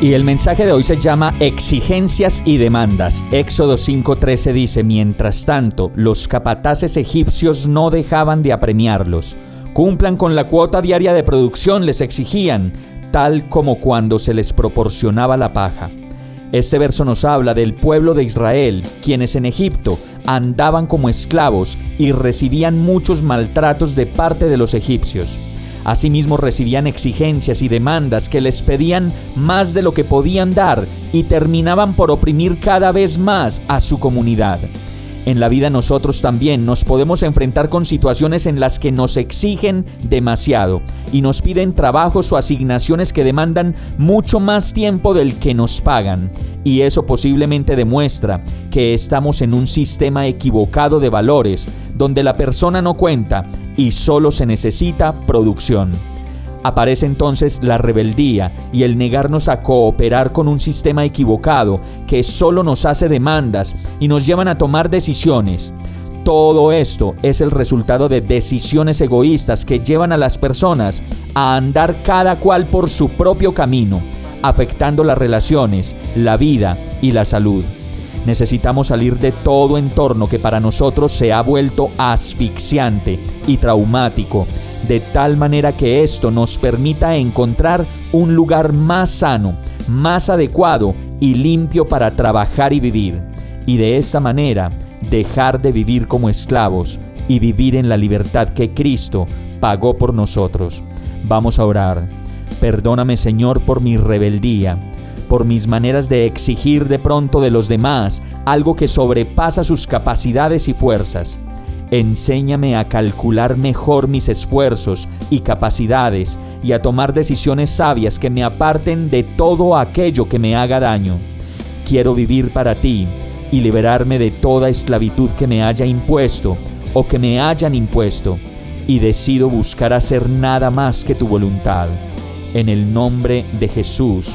Y el mensaje de hoy se llama Exigencias y demandas. Éxodo 5:13 dice, Mientras tanto, los capataces egipcios no dejaban de apremiarlos Cumplan con la cuota diaria de producción, les exigían, tal como cuando se les proporcionaba la paja. Este verso nos habla del pueblo de Israel, quienes en Egipto andaban como esclavos y recibían muchos maltratos de parte de los egipcios. Asimismo recibían exigencias y demandas que les pedían más de lo que podían dar y terminaban por oprimir cada vez más a su comunidad. En la vida nosotros también nos podemos enfrentar con situaciones en las que nos exigen demasiado y nos piden trabajos o asignaciones que demandan mucho más tiempo del que nos pagan. Y eso posiblemente demuestra que estamos en un sistema equivocado de valores, donde la persona no cuenta y solo se necesita producción. Aparece entonces la rebeldía y el negarnos a cooperar con un sistema equivocado que solo nos hace demandas y nos llevan a tomar decisiones. Todo esto es el resultado de decisiones egoístas que llevan a las personas a andar cada cual por su propio camino, afectando las relaciones, la vida y la salud. Necesitamos salir de todo entorno que para nosotros se ha vuelto asfixiante y traumático de tal manera que esto nos permita encontrar un lugar más sano, más adecuado y limpio para trabajar y vivir. Y de esta manera dejar de vivir como esclavos y vivir en la libertad que Cristo pagó por nosotros. Vamos a orar. Perdóname Señor por mi rebeldía, por mis maneras de exigir de pronto de los demás algo que sobrepasa sus capacidades y fuerzas. Enséñame a calcular mejor mis esfuerzos y capacidades y a tomar decisiones sabias que me aparten de todo aquello que me haga daño. Quiero vivir para ti y liberarme de toda esclavitud que me haya impuesto o que me hayan impuesto, y decido buscar hacer nada más que tu voluntad. En el nombre de Jesús,